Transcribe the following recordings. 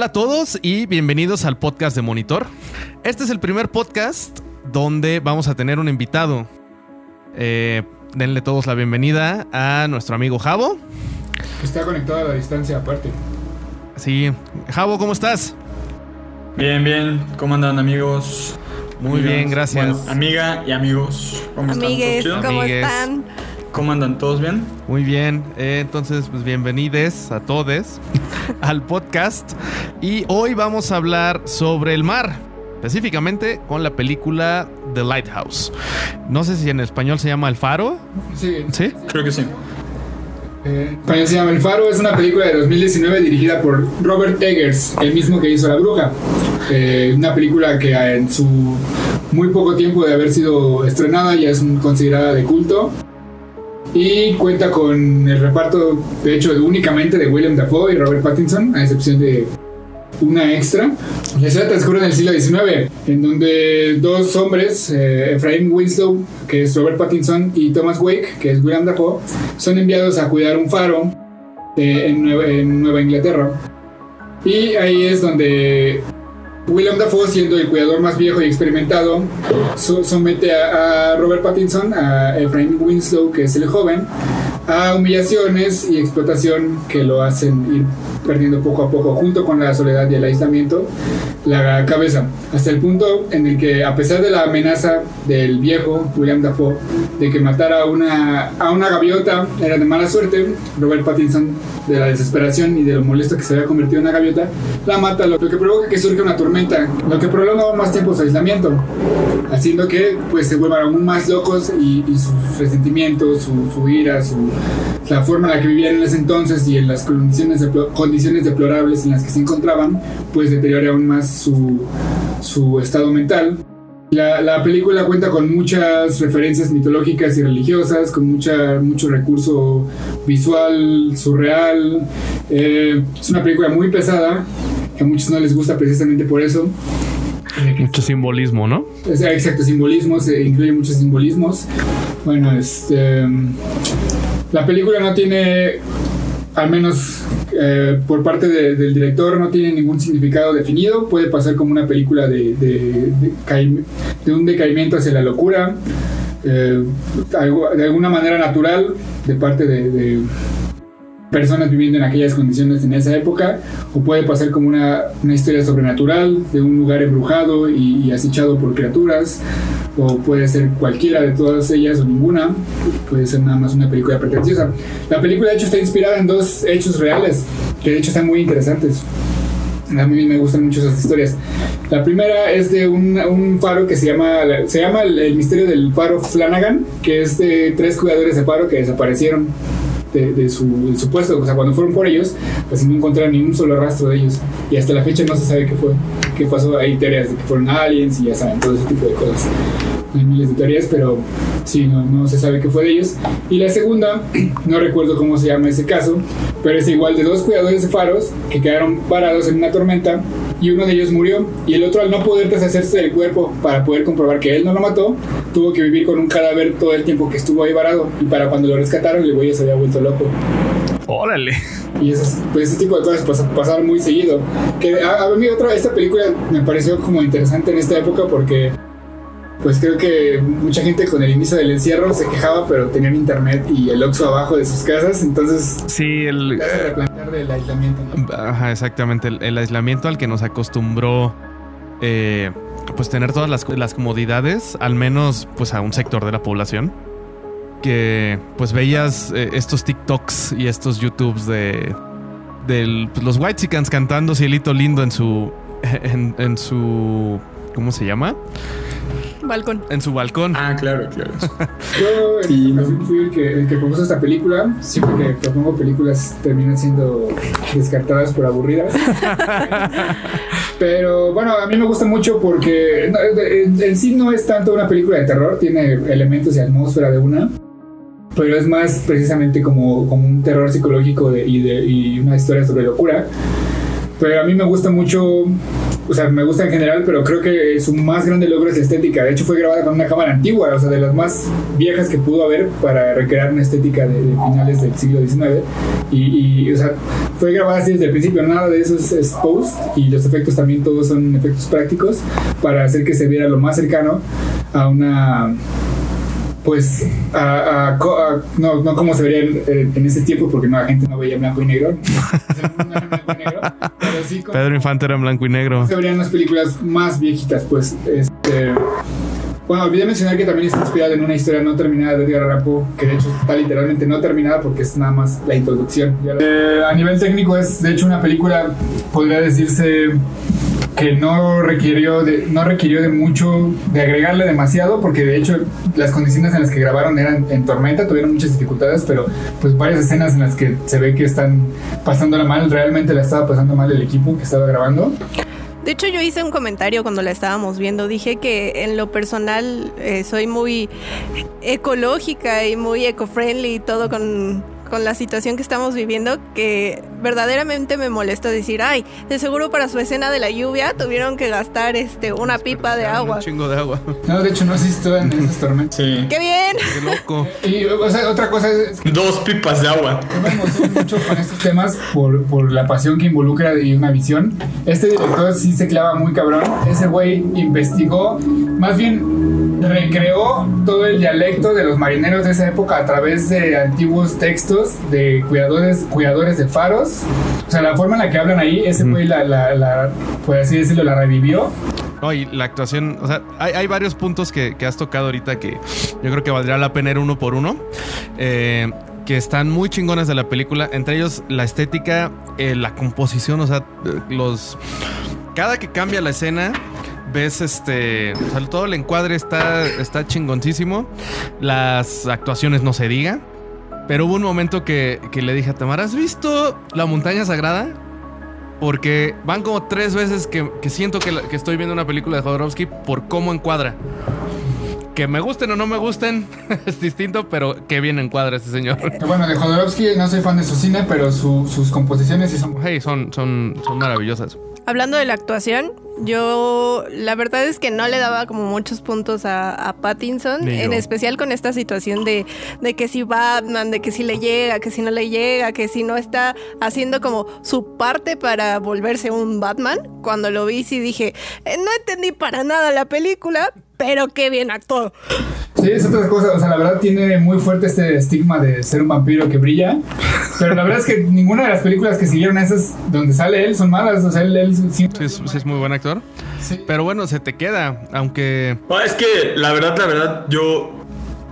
Hola a todos y bienvenidos al podcast de Monitor. Este es el primer podcast donde vamos a tener un invitado. Eh, denle todos la bienvenida a nuestro amigo Javo. Está conectado a la distancia aparte. Sí, Javo, ¿cómo estás? Bien, bien. ¿Cómo andan amigos? Muy Amigas? bien, gracias. Bueno, amiga y amigos. ¿Cómo Amigues, están? ¿Todos ¿cómo Amigues. están? ¿Cómo andan? ¿Todos bien? Muy bien, eh, entonces pues bienvenidos a todos al podcast y hoy vamos a hablar sobre el mar, específicamente con la película The Lighthouse. No sé si en español se llama El Faro, Sí. ¿sí? Creo que sí. Eh, en español se llama El Faro, es una película de 2019 dirigida por Robert Eggers, el mismo que hizo La Bruja. Eh, una película que en su muy poco tiempo de haber sido estrenada ya es considerada de culto. Y cuenta con el reparto, de hecho, únicamente de William Dafoe y Robert Pattinson, a excepción de una extra. La historia transcurre en el siglo XIX, en donde dos hombres, eh, Winslow, que es Robert Pattinson, y Thomas Wake, que es William Dafoe, son enviados a cuidar un faro eh, Nueva, en Nueva Inglaterra. Y ahí es donde William Dafoe, siendo el cuidador más viejo y experimentado, so- somete a, Robert Pattinson, a Efraim Winslow, que es el joven, a humillaciones y explotación que lo hacen ir perdiendo poco a poco, junto con la soledad y el aislamiento, la cabeza, hasta el punto en el que, a pesar de la amenaza del viejo William Dafoe de que matara a una, a una gaviota era de mala suerte, Robert Pattinson, de la desesperación y de lo molesto que se había convertido en una gaviota, la mata, lo, que provoca que surge una tormenta, lo que prolonga más tiempo su aislamiento, haciendo que pues se vuelvan aún más locos y, y sus resentimientos, su, su ira, su, la forma en la que vivían en ese entonces y en las condiciones, deplo- condiciones deplorables en las que se encontraban, pues deteriora aún más su, su estado mental. La, la película cuenta con muchas referencias mitológicas y religiosas, con mucha, mucho recurso visual, surreal. Eh, es una película muy pesada, que a muchos no les gusta precisamente por eso. Mucho simbolismo, ¿no? Exacto, simbolismos, eh, incluye muchos simbolismos. Bueno, este. La película no tiene, al menos eh, por parte de- del director, no tiene ningún significado definido. Puede pasar como una película de, un decaimiento hacia la locura, eh, de alguna manera natural, de parte de personas viviendo en aquellas condiciones en esa época, o puede pasar como una, una historia sobrenatural de un lugar embrujado y, y acechado por criaturas, o puede ser cualquiera de todas ellas o ninguna, puede ser nada más una película pretenciosa. La película de hecho está inspirada en dos hechos reales, que de hecho están muy interesantes. A mí me gustan mucho esas historias. La primera es de un, un faro que se llama, se llama el, el misterio del faro Flanagan, que es de tres cuidadores de faro que desaparecieron de, de su, de su puesto. O sea, cuando fueron por ellos, pues no encontraron ni un solo rastro de ellos. Y hasta la fecha no se sabe qué fue, qué pasó. Hay teorías de que fueron aliens y ya saben, todo ese tipo de cosas. Hay miles de teorías, pero sí, no, no se sabe qué fue de ellos. Y la segunda, no recuerdo cómo se llama ese caso, pero es igual de dos cuidadores de faros que quedaron parados en una tormenta y uno de ellos murió y el otro al no poder deshacerse del cuerpo para poder comprobar que él no lo mató, tuvo que vivir con un cadáver todo el tiempo que estuvo ahí varado y para cuando lo rescataron el güey se había vuelto loco. Órale. Y esas, pues, ese tipo de cosas pas- pasaron muy seguido. Que a, a mí otra, esta película me pareció como interesante en esta época porque pues creo que mucha gente con el inicio del encierro se quejaba pero tenían internet y el Oxxo abajo de sus casas, entonces Sí, el, replantear aislamiento, ¿no? Ajá, exactamente. El, el aislamiento al que nos acostumbró, eh, pues tener todas las, las comodidades, al menos pues a un sector de la población. Que pues veías eh, estos TikToks y estos YouTubes de, del, pues, los White cantando Cielito Lindo en su, en, en su, ¿cómo se llama? Balcón. En su balcón. Ah, claro, claro. Yo Sí, en fui el que, el que propuso esta película. Siempre que propongo películas terminan siendo descartadas por aburridas. Pero bueno, a mí me gusta mucho porque no, en, en sí no es tanto una película de terror, tiene elementos y atmósfera de una. Pero es más precisamente como, como un terror psicológico de- y, de, y una historia sobre locura. Pero a mí me gusta mucho o sea, me gusta en general, pero creo que su más grande logro es estética. De hecho, fue grabada con una cámara antigua, o sea, de las más viejas que pudo haber para recrear una estética de, finales del siglo XIX. Y, y, o sea, fue grabada así desde el principio, nada de eso es, es post, y los efectos también todos son efectos prácticos para hacer que se viera lo más cercano a una pues a, a, a, no, no como se vería en, en, ese tiempo porque no la gente no veía blanco y negro, pero sí como, Pedro Infante era en blanco y negro se verían las películas más viejitas pues este bueno, olvidé mencionar que también está inspirada en una historia no terminada de Edgar Allan Poe, que de hecho está literalmente no terminada porque es nada más la introducción. Eh, a nivel técnico es de hecho una película, podría decirse que no requirió de, no requirió de mucho, de agregarle demasiado, porque de hecho las condiciones en las que grabaron eran en tormenta, tuvieron muchas dificultades, pero pues varias escenas en las que se ve que están pasándola mal, realmente la estaba pasando mal el equipo que estaba grabando. De hecho, yo hice un comentario cuando la estábamos viendo. Dije que en lo personal eh, soy muy ecológica y muy eco-friendly y todo con, con la situación que estamos viviendo que verdaderamente me molesta decir, ay, de seguro para su escena de la lluvia tuvieron que gastar este una pipa de agua. Un chingo de agua. No, de hecho no existo en esas tormentas. Sí. ¡Qué bien! Qué loco. Y o sea, otra cosa es que Dos pipas de agua. yo me emociono mucho con estos temas por, por la pasión que involucra y una visión. Este director sí se clava muy cabrón. Ese güey investigó, más bien recreó todo el dialecto de los marineros de esa época a través de antiguos textos de cuidadores, cuidadores de faros. O sea, la forma en la que hablan ahí, ese güey la, la, la, así decirlo, la revivió. No, la actuación, o sea, hay, hay varios puntos que, que, has tocado ahorita que yo creo que valdría la pena ir uno por uno. Eh, que están muy chingones de la película, entre ellos la estética, eh, la composición, o sea, los... Cada que cambia la escena, ves este. O sea, todo el encuadre está, está chingoncísimo. Las actuaciones no se diga. Pero hubo un momento que, que, le dije a Tamara: ¿Has visto la montaña sagrada? Porque van como tres veces que, que siento que, la, que, estoy viendo una película de Jodorowsky por cómo encuadra. Que me gusten o no me gusten es distinto, pero que bien encuadra este señor. Bueno, de Jodorowsky no soy fan de su cine, pero su, sus composiciones sí son. Hey, son, son, son maravillosas. Hablando de la actuación, yo la verdad es que no le daba como muchos puntos a, a Pattinson, en especial con esta situación de, de, que si Batman, de que si le llega, que si no le llega, que si no está haciendo como su parte para volverse un Batman. Cuando lo vi sí dije, eh, no entendí para nada la película, pero qué bien actuó. Sí, es otra cosa. O sea, la verdad tiene muy fuerte este estigma de ser un vampiro que brilla. Pero la verdad es que ninguna de las películas que siguieron esas donde sale él son malas. O sea, él, él siempre... sí, es, muy buen actor. Sí. Pero bueno, se te queda, aunque. No, es que la verdad, la verdad, yo.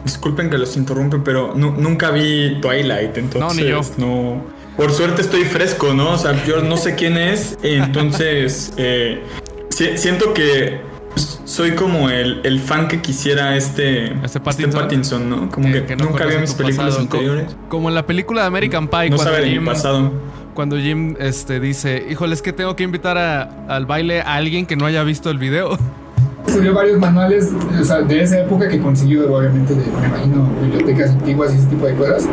Disculpen que los interrumpe, pero no, nunca vi Twilight. Entonces, no, ni yo. No. Por suerte estoy fresco, ¿no? O sea, yo no sé quién es. Entonces, eh, siento que soy como el, el, fan que quisiera este, este, Pattinson, este Pattinson ¿no? Como que, que, que no nunca vi mis películas pasado. anteriores. Como, como, en la película de American Pie. No cuando sabe Jim, mi pasado. Cuando Jim este, dice, híjole, es que tengo que invitar a, al baile a alguien que no haya visto el video. Escribió varios manuales o sea, de esa época que consiguió, obviamente, de, me imagino, bibliotecas antiguas y ese tipo de cosas.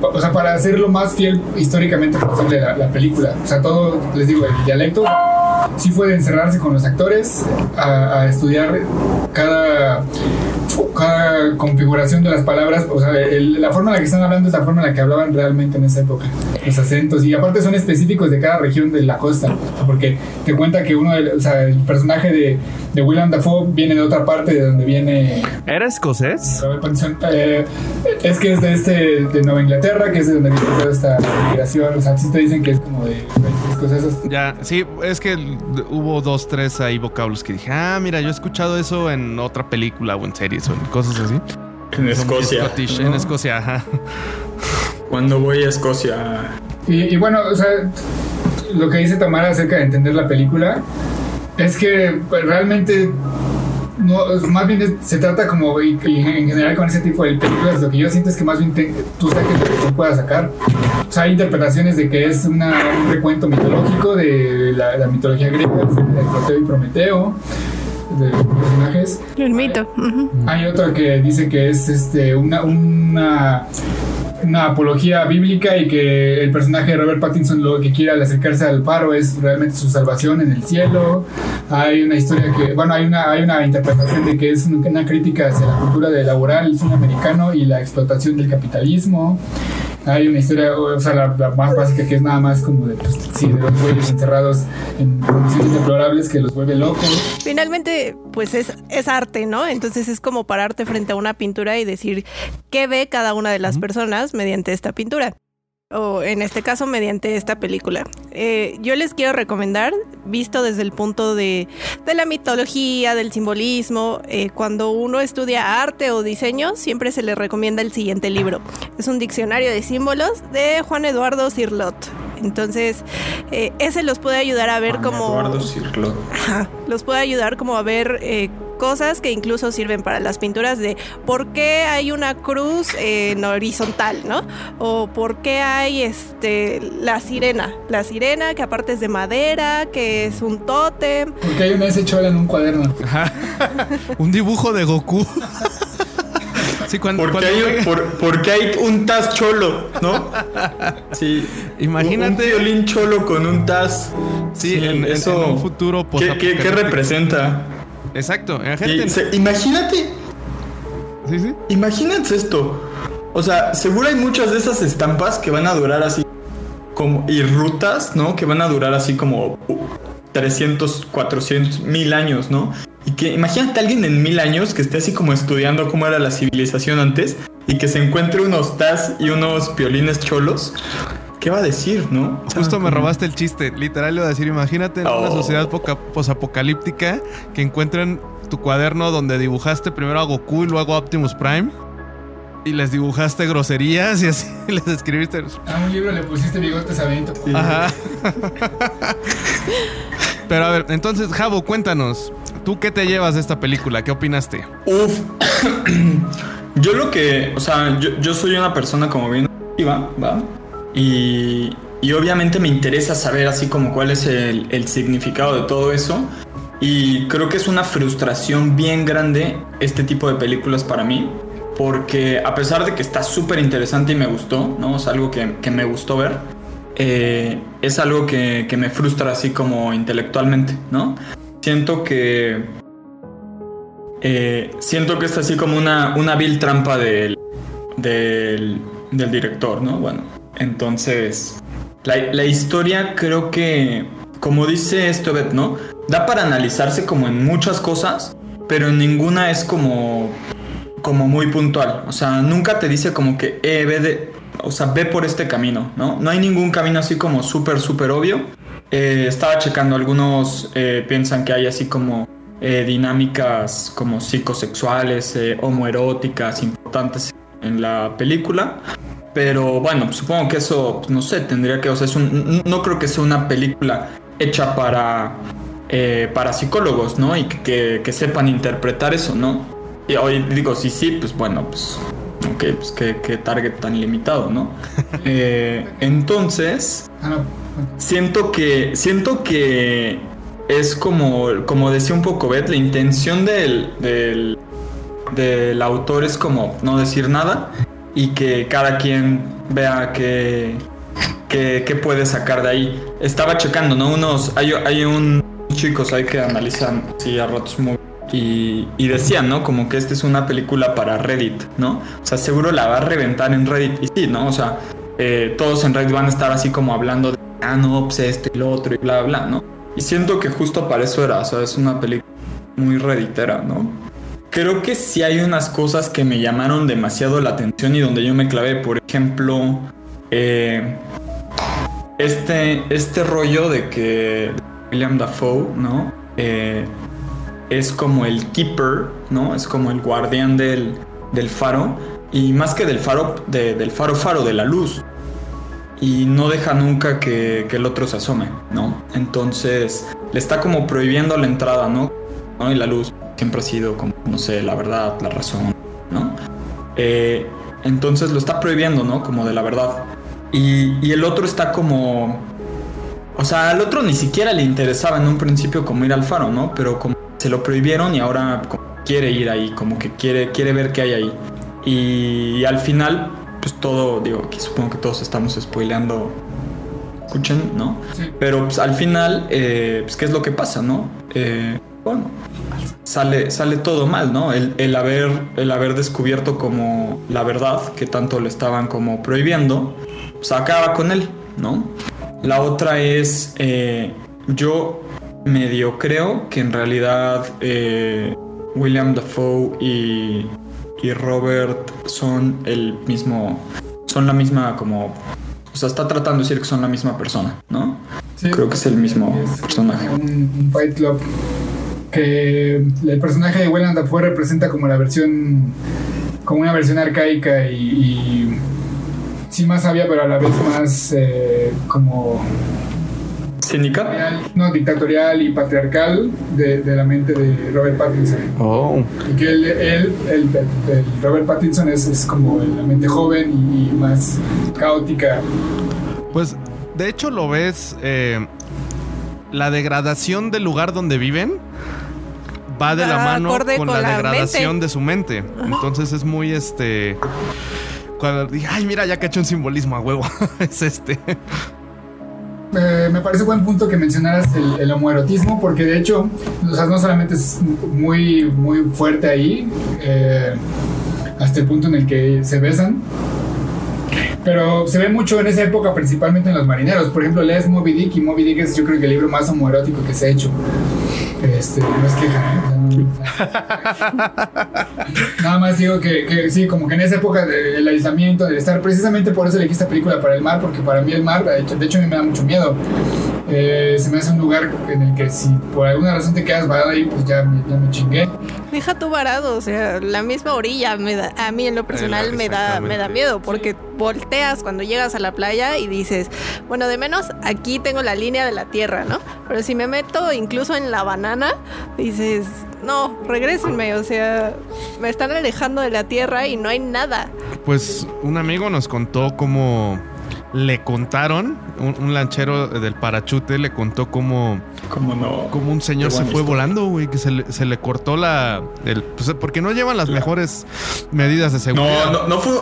O sea, para hacer lo más fiel históricamente posible la, la película. O sea, todo, les digo, el dialecto sí fue de encerrarse con los actores a, a estudiar cada, cada, configuración de las palabras. O sea, el, la forma en la que están hablando es la forma en la que hablaban realmente en esa época. Los acentos. Y aparte son específicos de cada región de la costa. Porque te cuenta que uno, de, o sea, el personaje de, de William Dafoe viene de otra parte de donde viene. ¿Era escocés? Eh, es que es de este de Nueva Inglaterra, que es de donde viene toda esta migración. O sea, sí te dicen que es como de, de escoceses. Ya, sí, es que hubo dos, tres ahí vocablos que dije, ah, mira, yo he escuchado eso en otra película o en series o en cosas así. En Escocia. Scottish, ¿no? En Escocia, ajá. Cuando voy a Escocia. Y, y, bueno, o sea, lo que dice Tamara acerca de entender la película es que pues, realmente no, más bien se trata como y, y en general con ese tipo de películas lo que yo siento es que más bien te, tú saques lo que tú puedas sacar o sea hay interpretaciones de que es una, un recuento mitológico de la, la mitología griega de Proteo y Prometeo de personajes el mito uh -huh. hay otro que dice que es este una una una apología bíblica y que el personaje de Robert Pattinson lo que quiere al acercarse al faro es realmente su salvación en el cielo. Hay una historia que, bueno, hay una, hay una interpretación de que es una crítica hacia la cultura de laboral, el cine americano y la explotación del capitalismo. Hay una historia, o sea, la, más básica que es nada más como de, pues, sí, de los güeyes encerrados en condiciones deplorables que los vuelve locos. Finalmente, pues es, es arte, ¿no? Entonces es como pararte frente a una pintura y decir qué ve cada una de las personas mediante esta pintura o en este caso mediante esta película. Eh, yo les quiero recomendar, visto desde el punto de, de la mitología, del simbolismo, eh, cuando uno estudia arte o diseño, siempre se le recomienda el siguiente libro. Es un diccionario de símbolos de Juan Eduardo Cirlot. Entonces, eh, ese los puede ayudar a ver como... Eduardo Cirlot. los puede ayudar como a ver cosas que incluso sirven para las pinturas de por qué hay una cruz en horizontal, ¿no? O por qué hay este la sirena, la sirena que aparte es de madera, que es un tótem. Porque hay una ese chola en un cuaderno. un dibujo de Goku. Sí, cuando, porque, hay, porque, hay, un Taz cholo, ¿no? Sí. Imagínate. Un, violín cholo con un Taz. Sí, en, eso, un futuro ¿Qué, qué representa? Exacto. imagínate. Sí, sí. Imagínate esto. O sea, seguro hay muchas de esas estampas que van a durar así como y rutas, ¿no? Que van a durar así como 300, 400, mil años, ¿no? Y que imagínate a alguien en mil años que esté así como estudiando cómo era la civilización antes y que se encuentre unos taz y unos violines cholos. ¿Qué va a decir, no? Justo me robaste el chiste. Literal, le iba a decir: Imagínate en una oh. sociedad posapocalíptica que encuentren tu cuaderno donde dibujaste primero a Goku y luego a Optimus Prime. Y les dibujaste groserías y así les escribiste. A un libro le pusiste bigotes a Benito. Ajá. Pero a ver, entonces, Javo, cuéntanos. ¿Tú qué te llevas de esta película? ¿Qué opinaste? Uf. yo lo que. O sea, yo, yo soy una persona como bien. ¿va? ¿va? Y, obviamente me interesa saber así como cuál es el, significado de todo eso. Y creo que es una frustración bien grande este tipo de películas para mí. Porque a pesar de que está súper interesante y me gustó, ¿no? Es algo que, me gustó ver. Eh, es algo que, me frustra así como intelectualmente, ¿no? Siento que... Eh, siento que es así como una, una vil trampa del, del, del director, ¿no? Bueno, entonces, la, historia creo que, como dice Stobet, ¿no? Da para analizarse como en muchas cosas, pero en ninguna es como, como muy puntual. O sea, nunca te dice como que, eh, ve de, o sea, ve por este camino, ¿no? No hay ningún camino así como súper, súper obvio. Eh, estaba checando, algunos eh, piensan que hay así como dinámicas como psicosexuales, homoeróticas importantes en la película. Pero bueno, supongo que eso, no sé, tendría que, o sea, es un, no creo que sea una película hecha para, eh, para psicólogos, ¿no? Y que, sepan interpretar eso, ¿no? Y hoy digo, sí, sí, pues bueno, pues, ok, pues qué, target tan limitado, ¿no? Eh, entonces, ah, siento que, siento que es como, como decía un poco Beth, la intención del, del, del autor es como no decir nada y que cada quien vea qué, qué, puede sacar de ahí. Estaba checando, ¿no? Unos, hay, hay un chicos ahí que analizan sí, a ratos muy y, y, decían, ¿no? Como que esta es una película para Reddit, ¿no? O sea, seguro la va a reventar en Reddit. Y sí, ¿no? O sea, eh, todos en Reddit van a estar así como hablando de, ah, no, pues esto y lo otro y bla, bla, ¿no? Y siento que justo para eso era, o sea, es una película muy redditera, ¿no? Creo que sí hay unas cosas que me llamaron demasiado la atención y donde yo me clavé. Por ejemplo, eh, este, este rollo de que William Dafoe, ¿no? Eh, es como el keeper, ¿no? Es como el guardián del, del faro. Y más que del faro, del faro faro, de la luz. Y no deja nunca que, que el otro se asome, ¿no? Entonces le está como prohibiendo la entrada, ¿no? ¿no? Y la luz siempre ha sido como, no sé, la verdad, la razón, ¿no? Eh, entonces lo está prohibiendo, ¿no? Como de la verdad. Y, el otro está como... O sea, al otro ni siquiera le interesaba en un principio como ir al faro, ¿no? Pero como se lo prohibieron y ahora quiere ir ahí, como que quiere, quiere ver qué hay ahí. Y, al final, pues todo, digo, aquí supongo que todos estamos spoileando. Escuchen, ¿no? Pero pues, al final, eh, pues, ¿qué es lo que pasa, no? Eh, bueno, sale, sale todo mal, ¿no? El, haber, el haber descubierto como la verdad que tanto le estaban como prohibiendo, pues acaba con él, ¿no? La otra es, eh, yo medio creo que en realidad eh, William Dafoe y, y Robert son el mismo, son la misma como, o sea, está tratando de decir que son la misma persona, ¿no? creo que es el mismo personaje. Un, Fight Club que el personaje de William Dafoe representa como la versión, como una versión arcaica y, sí más sabia, pero a la vez más eh, como ¿Cínica? No, dictatorial y patriarcal de, la mente de Robert Pattinson. Oh. Y que él, el, Robert Pattinson es, como la mente joven y, más caótica. Pues, de hecho, lo ves. Eh, la degradación del lugar donde viven va de la mano con, la, degradación de su mente. Entonces es muy este. Cuando dije, ay, mira, ya caché un simbolismo a huevo. es este me parece buen punto que mencionaras el, homoerotismo, porque de hecho, no solamente es muy, muy fuerte ahí, eh, hasta el punto en el que se besan, pero se ve mucho en esa época, principalmente en los marineros. Por ejemplo, lees Moby Dick y Moby Dick es yo creo que el libro más homoerótico que se ha hecho. Este, no es queja, Nada más digo que, sí, como que en esa época del aislamiento, de estar, precisamente por eso elegí esta película para el mar, porque para mí el mar, de hecho, de hecho a mí me da mucho miedo. Eh, se me hace un lugar en el que si por alguna razón te quedas varado ahí, pues ya me, ya me chingué. Deja tú varado, o sea, la misma orilla me da, a mí en lo personal me da, me da miedo, porque volteas cuando llegas a la playa y dices, bueno, de menos aquí tengo la línea de la tierra, ¿no? Pero si me meto incluso en la banana, dices, no, regrésenme, o sea, me están alejando de la tierra y no hay nada. Pues un amigo nos contó cómo le contaron, un, lanchero del parachute le contó cómo, ¿Cómo no? como un señor se fue volando, güey, que se le, se le cortó la... El, pues, porque no llevan las mejores medidas de seguridad. No, no, no fue...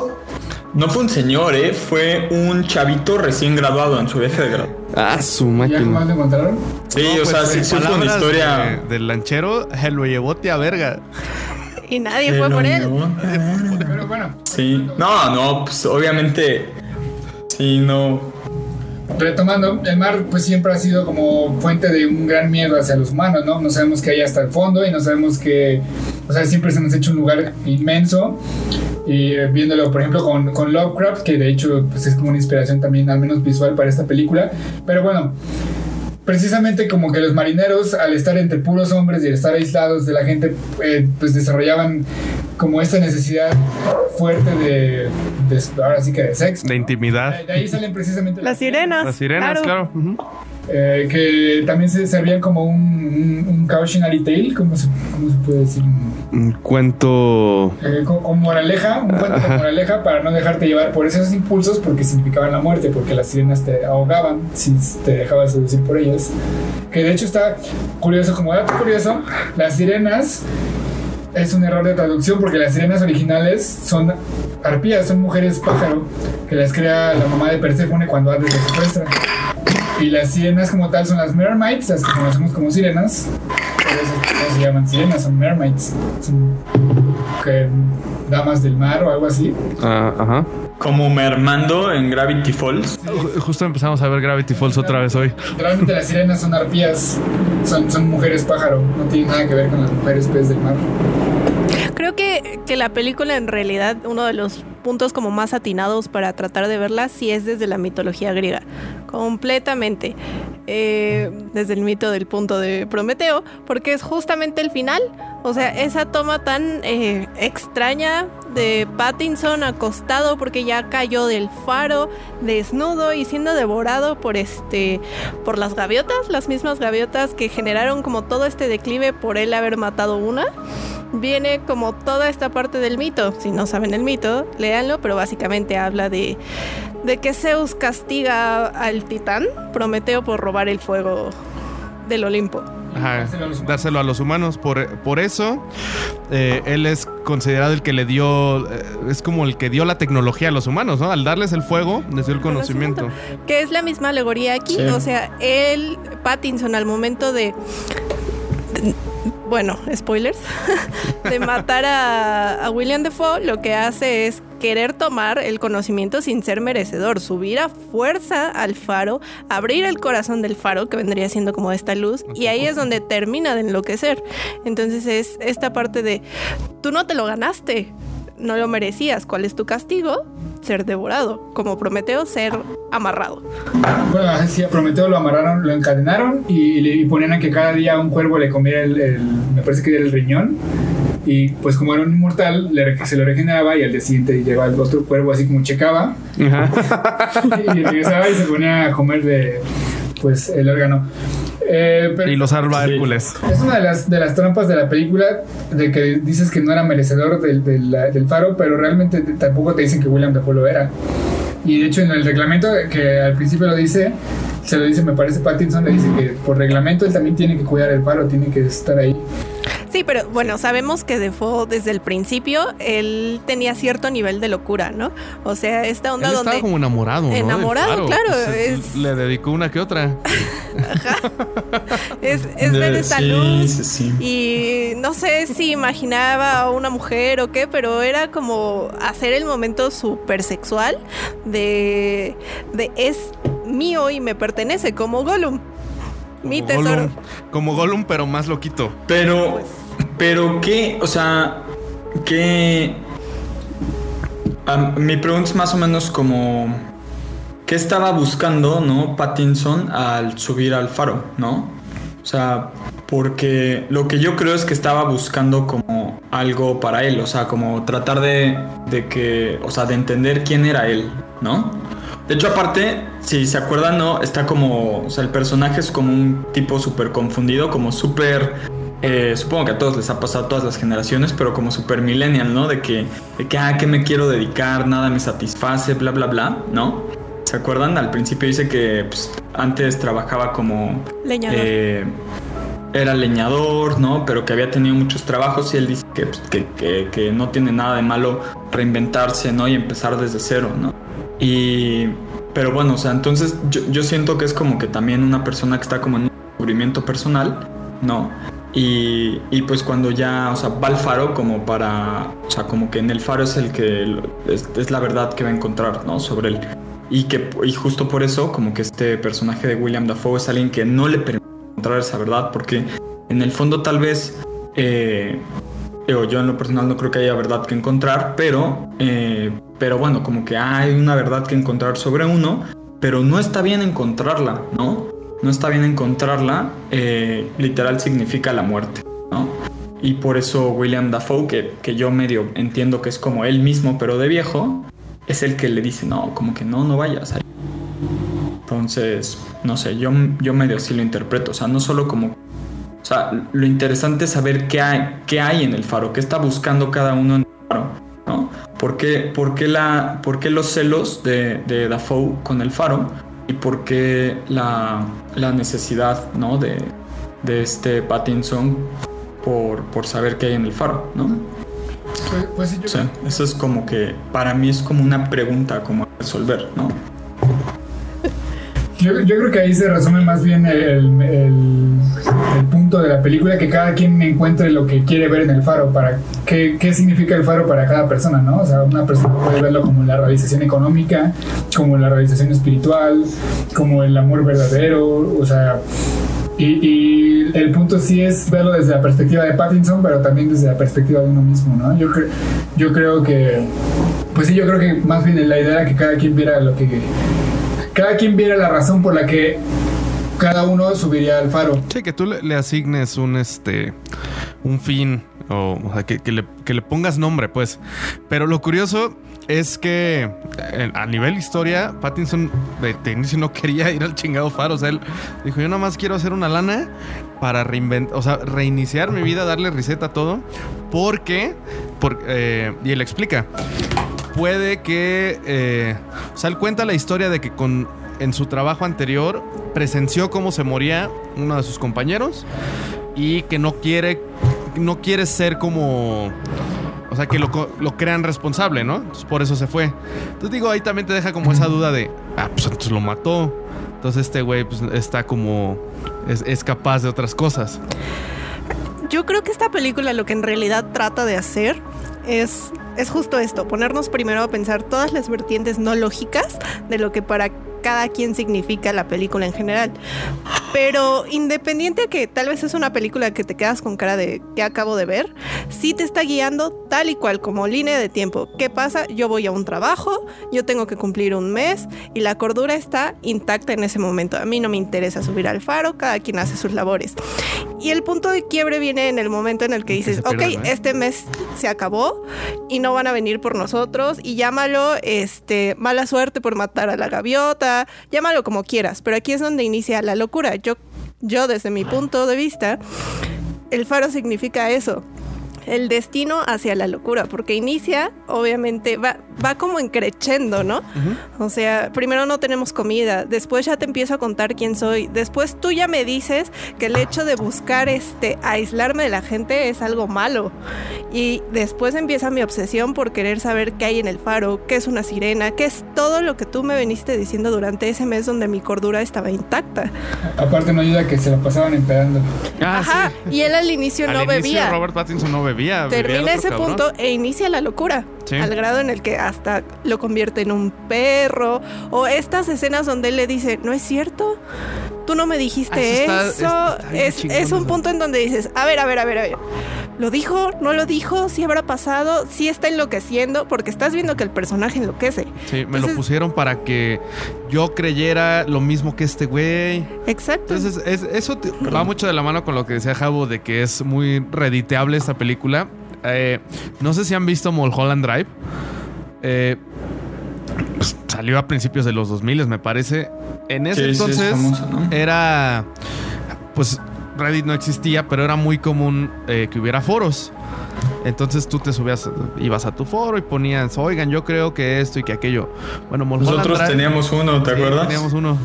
No fue un señor, ¿eh? Fue un chavito recién graduado en su viaje de grado. Ah, su máquina. ¿Ya encontraron? Sí, o sea, sí, sí fue una historia... del lanchero, se lo llevó a verga. Y nadie fue por él. Pero bueno. Sí. No, no, pues obviamente Sí, no. Retomando, el mar pues siempre ha sido como fuente de un gran miedo hacia los humanos, ¿no? No sabemos qué hay hasta el fondo y no sabemos que, o sea, siempre se nos ha hecho un lugar inmenso y eh, viéndolo por ejemplo con, Lovecraft, que de hecho pues es como una inspiración también al menos visual para esta película, pero bueno, precisamente como que los marineros, al estar entre puros hombres y estar aislados de la gente, eh, pues desarrollaban como esta necesidad fuerte de, ahora sí que de sexo. De intimidad. De, ahí salen precisamente las, sirenas. Las sirenas, claro. Eh, que también se servían como un, un, cautionary tale, ¿cómo se, ¿cómo se, puede decir? Un cuento. Eh, con, moraleja, un cuento con moraleja para no dejarte llevar por esos impulsos porque significaban la muerte, porque las sirenas te ahogaban si te dejabas seducir por ellas. Que de hecho está curioso, como dato curioso, las sirenas es un error de traducción porque las sirenas originales son arpías, son mujeres pájaro que las crea la mamá de Perséfone cuando antes de secuestra. Y las sirenas como tal son las mermaids, las que conocemos como sirenas. Por eso se llaman sirenas, son mermaids. Son damas del mar o algo así. Ah, ajá. Como mermando en Gravity Falls. Justo empezamos a ver Gravity Falls otra vez hoy. Realmente las sirenas son arpías, son, son mujeres pájaro, no tiene nada que ver con las mujeres pez del mar. Creo que, que la película en realidad, uno de los puntos como más atinados para tratar de verla sí es desde la mitología griega, completamente. Eh, desde el mito del punto de Prometeo, porque es justamente el final, o sea, esa toma tan eh, extraña de Pattinson acostado porque ya cayó del faro, desnudo y siendo devorado por este por las gaviotas, las mismas gaviotas que generaron como todo este declive por él haber matado una viene como toda esta parte del mito. Si no saben el mito, léanlo, pero básicamente habla de, de que Zeus castiga al titán, Prometeo, por robar el fuego del Olimpo. dárselo, a los humanos. Por, por eso, eh, él es considerado el que le dio, eh, es como el que dio la tecnología a los humanos, ¿no? Al darles el fuego, les dio el conocimiento. Que es la misma alegoría aquí. O sea, él, Pattinson, al momento de bueno, spoilers, de matar a, William Defoe, lo que hace es querer tomar el conocimiento sin ser merecedor, subir a fuerza al faro, abrir el corazón del faro, que vendría siendo como esta luz, y ahí es donde termina de enloquecer. Entonces es esta parte de, tú no te lo ganaste, no lo merecías, ¿cuál es tu castigo? ser devorado, como Prometeo ser amarrado. Bueno, sí, a Prometeo lo amarraron, lo encadenaron y, le ponían a que cada día un cuervo le comiera el, me parece que era el riñón. Y pues como era un inmortal, se lo regeneraba y al día siguiente llegaba el otro cuervo así como checaba. y regresaba y se ponía a comer de pues el órgano. Eh, y lo salva Hércules. Es una de las, de las trampas de la película de que dices que no era merecedor del, del, faro, pero realmente tampoco te dicen que William Dafoe lo era. Y de hecho en el reglamento que al principio lo dice, se lo dice, me parece Pattinson, le dice que por reglamento él también tiene que cuidar el faro, tiene que estar ahí. Sí, pero bueno, sabemos que Defoe desde el principio él tenía cierto nivel de locura, ¿no? O sea, esta onda él donde estaba como enamorado, ¿no? Enamorado, claro. Le dedicó una que otra. Ajá. Es, es ver esa luz. Sí, sí. Y no sé si imaginaba a una mujer o qué, pero era como hacer el momento súper sexual de, de es mío y me pertenece, como Gollum. Mi tesoro. como Gollum, pero más loquito. Pero. Pero qué, o sea, qué... mi pregunta es más o menos como... ¿Qué estaba buscando, no, Pattinson al subir al faro, no? O sea, porque lo que yo creo es que estaba buscando como algo para él, o sea, como tratar de, de que, o sea, de entender quién era él, ¿no? De hecho, aparte, si se acuerdan, ¿no? Está como, o sea, el personaje es como un tipo súper confundido, como súper eh, supongo que a todos les ha pasado a todas las generaciones, pero como super millennial, ¿no? De que, de que, ah, ¿qué me quiero dedicar? Nada me satisface, bla, bla, bla, ¿no? ¿Se acuerdan? Al principio dice que pues, antes trabajaba como... Leñador. Eh, era leñador, ¿no? Pero que había tenido muchos trabajos y él dice que, pues, que, que, no tiene nada de malo reinventarse, ¿no? Y empezar desde cero, ¿no? Y... Pero bueno, o sea, entonces yo, yo siento que es como que también una persona que está como en un descubrimiento personal, ¿no? Y, y, pues cuando ya, o sea, va al faro como para, o sea, como que en el faro es el que es, la verdad que va a encontrar, ¿no? Sobre él. Y que y justo por eso, como que este personaje de William Dafoe es alguien que no le permite encontrar esa verdad, porque en el fondo tal vez, eh, yo en lo personal no creo que haya verdad que encontrar, pero, eh, pero bueno, como que hay una verdad que encontrar sobre uno, pero no está bien encontrarla, ¿no? no está bien encontrarla, eh, literal significa la muerte, ¿no? Y por eso William Dafoe, que, que, yo medio entiendo que es como él mismo, pero de viejo, es el que le dice, no, como que no, no vayas ahí. Entonces, no sé, yo, yo medio así lo interpreto, o sea, no solo como... O sea, lo interesante es saber qué hay, qué hay en el faro, qué está buscando cada uno en el faro, ¿no? ¿Por qué, por qué la, por qué los celos de, de Dafoe con el faro? y por qué la, necesidad ¿no? de, este Pattinson por, por, saber qué hay en el faro, ¿no? Pues, pues eso es como que para mí es como una pregunta como a resolver, ¿no? Yo, creo que ahí se resume más bien el, punto de la película, que cada quien encuentre lo que quiere ver en el faro, para qué, qué significa el faro para cada persona, ¿no? O sea, una persona puede verlo como la realización económica, como la realización espiritual, como el amor verdadero, o sea, y, el punto sí es verlo desde la perspectiva de Pattinson, pero también desde la perspectiva de uno mismo, ¿no? Yo, yo creo que, pues sí, yo creo que más bien la idea era que cada quien viera lo que cada quien viera la razón por la que cada uno subiría al faro. Sí, que tú le, asignes un este un fin o, sea, que, le, pongas nombre, pues. Pero lo curioso es que eh, a nivel historia, Pattinson de, inicio no quería ir al chingado faro. O sea, él dijo: Yo nada más quiero hacer una lana para reinventar, o sea, reiniciar mi vida, darle reset a todo. Porque, eh, y él explica, puede que. Eh, o sea, él cuenta la historia de que con, en su trabajo anterior presenció cómo se moría uno de sus compañeros y que no quiere, no quiere ser como... O sea, que lo, lo, crean responsable, ¿no? Por eso se fue. Entonces digo, ahí también te deja como esa duda de, ah, pues entonces lo mató. Entonces este güey pues, está como, es, es capaz de otras cosas. Yo creo que esta película lo que en realidad trata de hacer es, es justo esto, ponernos primero a pensar todas las vertientes no lógicas de lo que para cada quien significa la película en general. Pero independiente que tal vez es una película que te quedas con cara de que acabo de ver, sí te está guiando tal y cual como línea de tiempo. ¿Qué pasa? Yo voy a un trabajo, yo tengo que cumplir un mes y la cordura está intacta en ese momento. A mí no me interesa subir al faro, cada quien hace sus labores. Y el punto de quiebre viene en el momento en el que dices, ok, este mes se acabó y no van a venir por nosotros y llámalo este, mala suerte por matar a la gaviota, llámalo como quieras, pero aquí es donde inicia la locura. Yo, yo desde mi punto de vista, el faro significa eso, el destino hacia la locura, porque inicia, obviamente, va, va como encrechendo, ¿no? O sea, primero no tenemos comida, después ya te empiezo a contar quién soy, después tú ya me dices que el hecho de buscar este aislarme de la gente es algo malo. Y después empieza mi obsesión por querer saber qué hay en el faro, qué es una sirena, qué es todo lo que tú me veniste diciendo durante ese mes donde mi cordura estaba intacta. Aparte no ayuda que se la pasaban empedando. Ah, Ajá, y él al inicio no bebía. Robert Pattinson no bebía. Termina ese punto e inicia la locura. Al grado en el que hasta lo convierte en un perro. O estas escenas donde él le dice, no es cierto, tú no me dijiste ah, eso. es, es un punto en donde dices, a ver, a ver, a ver, a ver. ¿Lo dijo? ¿No lo dijo? ¿Sí habrá pasado? ¿Sí está enloqueciendo? Porque estás viendo que el personaje enloquece. Sí, me lo pusieron para que yo creyera lo mismo que este güey. Exacto. Entonces, eso va mucho de la mano con lo que decía Jabo de que es muy rediteable esta película. Eh, no sé si han visto Mulholland Drive. Eh, pues, salió a principios de los 2000, me parece. En ese entonces era. Pues Reddit no existía, pero era muy común eh, que hubiera foros. Entonces tú te subías, ibas a tu foro y ponías, oigan, yo creo que esto y que aquello. Bueno, Mulholland Nosotros teníamos uno, ¿te acuerdas? Teníamos uno.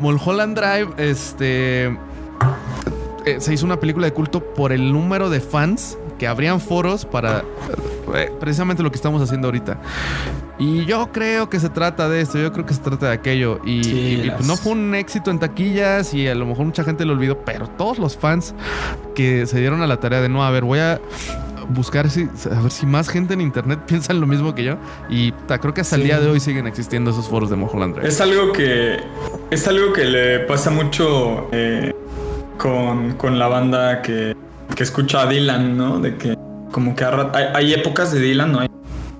Mulholland Drive, este. se hizo una película de culto por el número de fans que abrían foros para eh, precisamente lo que estamos haciendo ahorita. Y yo creo que se trata de esto, yo creo que se trata de aquello. Y, no fue un éxito en taquillas y a lo mejor mucha gente lo olvidó, pero todos los fans que se dieron a la tarea de no, a ver, voy a buscar si, a ver si más gente en internet piensa lo mismo que yo. Y creo que hasta el día de hoy siguen existiendo esos foros de Mojoland Es algo que es algo que le pasa mucho eh, con, con la banda que que escucha a Dylan, ¿no? De que como que hay, épocas de Dylan, ¿no? Hay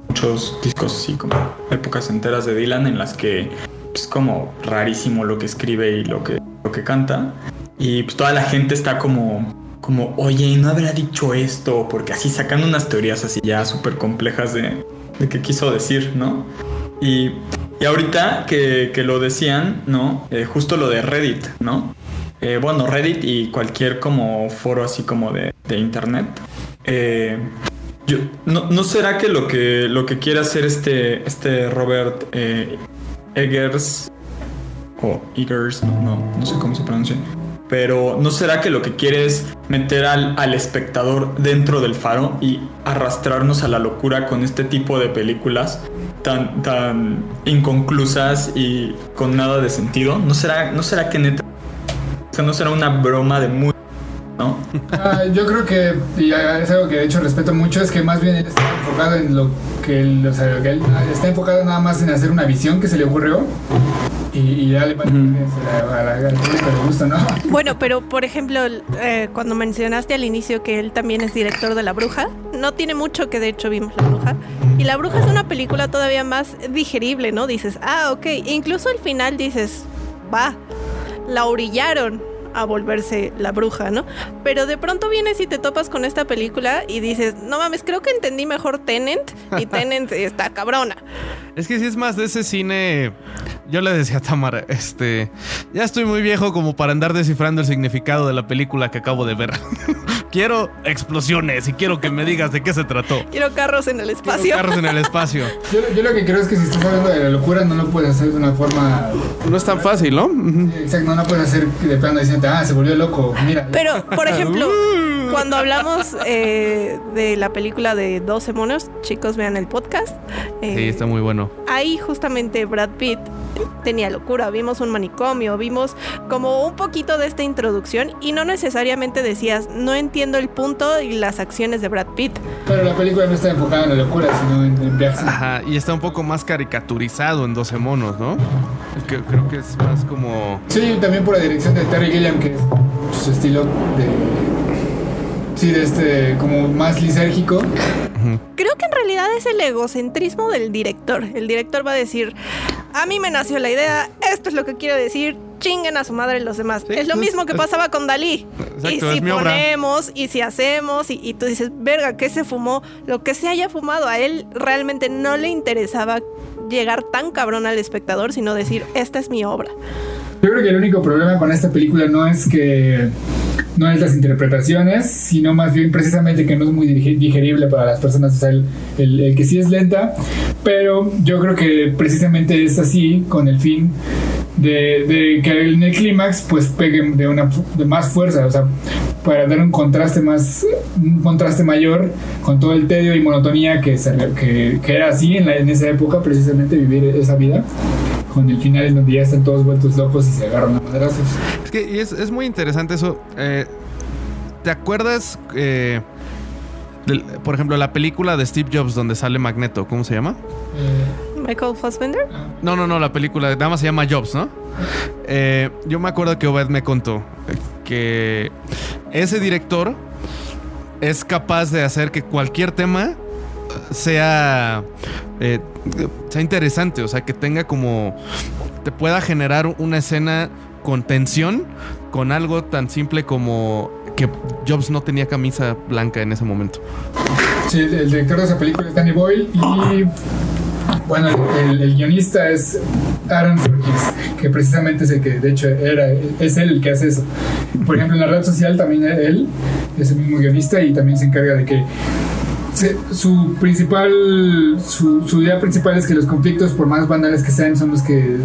muchos discos así como épocas enteras de Dylan en las que es como rarísimo lo que escribe y lo que, lo que canta. Y pues toda la gente está como, como, oye, no habrá dicho esto, porque así sacan unas teorías así ya súper complejas de, de qué quiso decir, ¿no? Y, y ahorita que, que, lo decían, ¿no? Eh, justo lo de Reddit, ¿no? Eh, bueno, Reddit y cualquier como foro así como de, internet. Eh, yo, no, será que lo que lo que quiere hacer este, este Robert eh, Eggers o Eggers, no, no, sé cómo se pronuncia, pero no será que lo que quiere es meter al, al, espectador dentro del faro y arrastrarnos a la locura con este tipo de películas tan, tan inconclusas y con nada de sentido. ¿No será, no será que neta no será una broma de muy... ¿no? Ah, yo creo que, y es algo que de hecho respeto mucho, es que más bien él está enfocado en lo que él, o sea, que él está enfocado nada más en hacer una visión que se le ocurrió y, ya le parece ¿no? Bueno, pero por ejemplo, eh, cuando mencionaste al inicio que él también es director de La Bruja, no tiene mucho que de hecho vimos La Bruja. Y La Bruja es una película todavía más digerible, ¿no? Dices, ah, ok. incluso al final dices, va, la orillaron a volverse la bruja, ¿no? Pero de pronto vienes y te topas con esta película y dices, no mames, creo que entendí mejor Tenant y Tenant está cabrona. Es que si es más de ese cine, yo le decía a Tamara, este, ya estoy muy viejo como para andar descifrando el significado de la película que acabo de ver. quiero explosiones y quiero que me digas de qué se trató. Quiero carros en el espacio. carros en el espacio. Yo, lo que creo es que si estás hablando de la locura, no lo puedes hacer de una forma. No es tan fácil, ¿no? exacto, no lo puedes hacer de plano diciendo, ah, se volvió loco, mira. Pero, por ejemplo, cuando hablamos eh, de la película de 12 monos, chicos, vean el podcast. Eh, sí, está muy bueno. Ahí justamente Brad Pitt tenía locura. Vimos un manicomio, vimos como un poquito de esta introducción y no necesariamente decías, no entiendo el punto y las acciones de Brad Pitt. Pero la película no está enfocada en la locura, sino en, viajes. Ajá, y está un poco más caricaturizado en 12 monos, ¿no? creo que es más como... Sí, también por la dirección de Terry Gilliam, que es su estilo de Sí, de este, como más lisérgico. Creo que en realidad es el egocentrismo del director. El director va a decir, a mí me nació la idea, esto es lo que quiero decir, chinguen a su madre los demás. es lo mismo que pasaba con Dalí. y si ponemos, y si hacemos, y, y, tú dices, verga, ¿qué se fumó? Lo que se haya fumado a él realmente no le interesaba llegar tan cabrón al espectador, sino decir, esta es mi obra. Yo creo que el único problema con esta película no es que no es las interpretaciones, sino más bien precisamente que no es muy digerible para las personas, o sea, el, el, que sí es lenta, pero yo creo que precisamente es así con el fin de, de que en el clímax pues pegue de una de más fuerza, o sea, para dar un contraste más un contraste mayor con todo el tedio y monotonía que, que, que era así en, la, en esa época precisamente vivir esa vida con el final en donde ya están todos vueltos locos y se agarran a madrazos. Es que es, muy interesante eso. Eh, ¿Te acuerdas, eh, por ejemplo, la película de Steve Jobs donde sale Magneto? ¿Cómo se llama? Eh, Michael Fassbender. No, no, no, la película nada más se llama Jobs, ¿no? yo me acuerdo que Obed me contó que ese director es capaz de hacer que cualquier tema sea, eh, sea interesante, o sea, que tenga como, te pueda generar una escena con tensión, con algo tan simple como que Jobs no tenía camisa blanca en ese momento. Sí, el, director de esa película es Danny Boyle y bueno, el, guionista es Aaron Sorkins, que precisamente es el que, de hecho, era, es él el que hace eso. Por ejemplo, en la red social también él es el mismo guionista y también se encarga de que su principal, su, idea principal es que los conflictos, por más banales que sean, son los que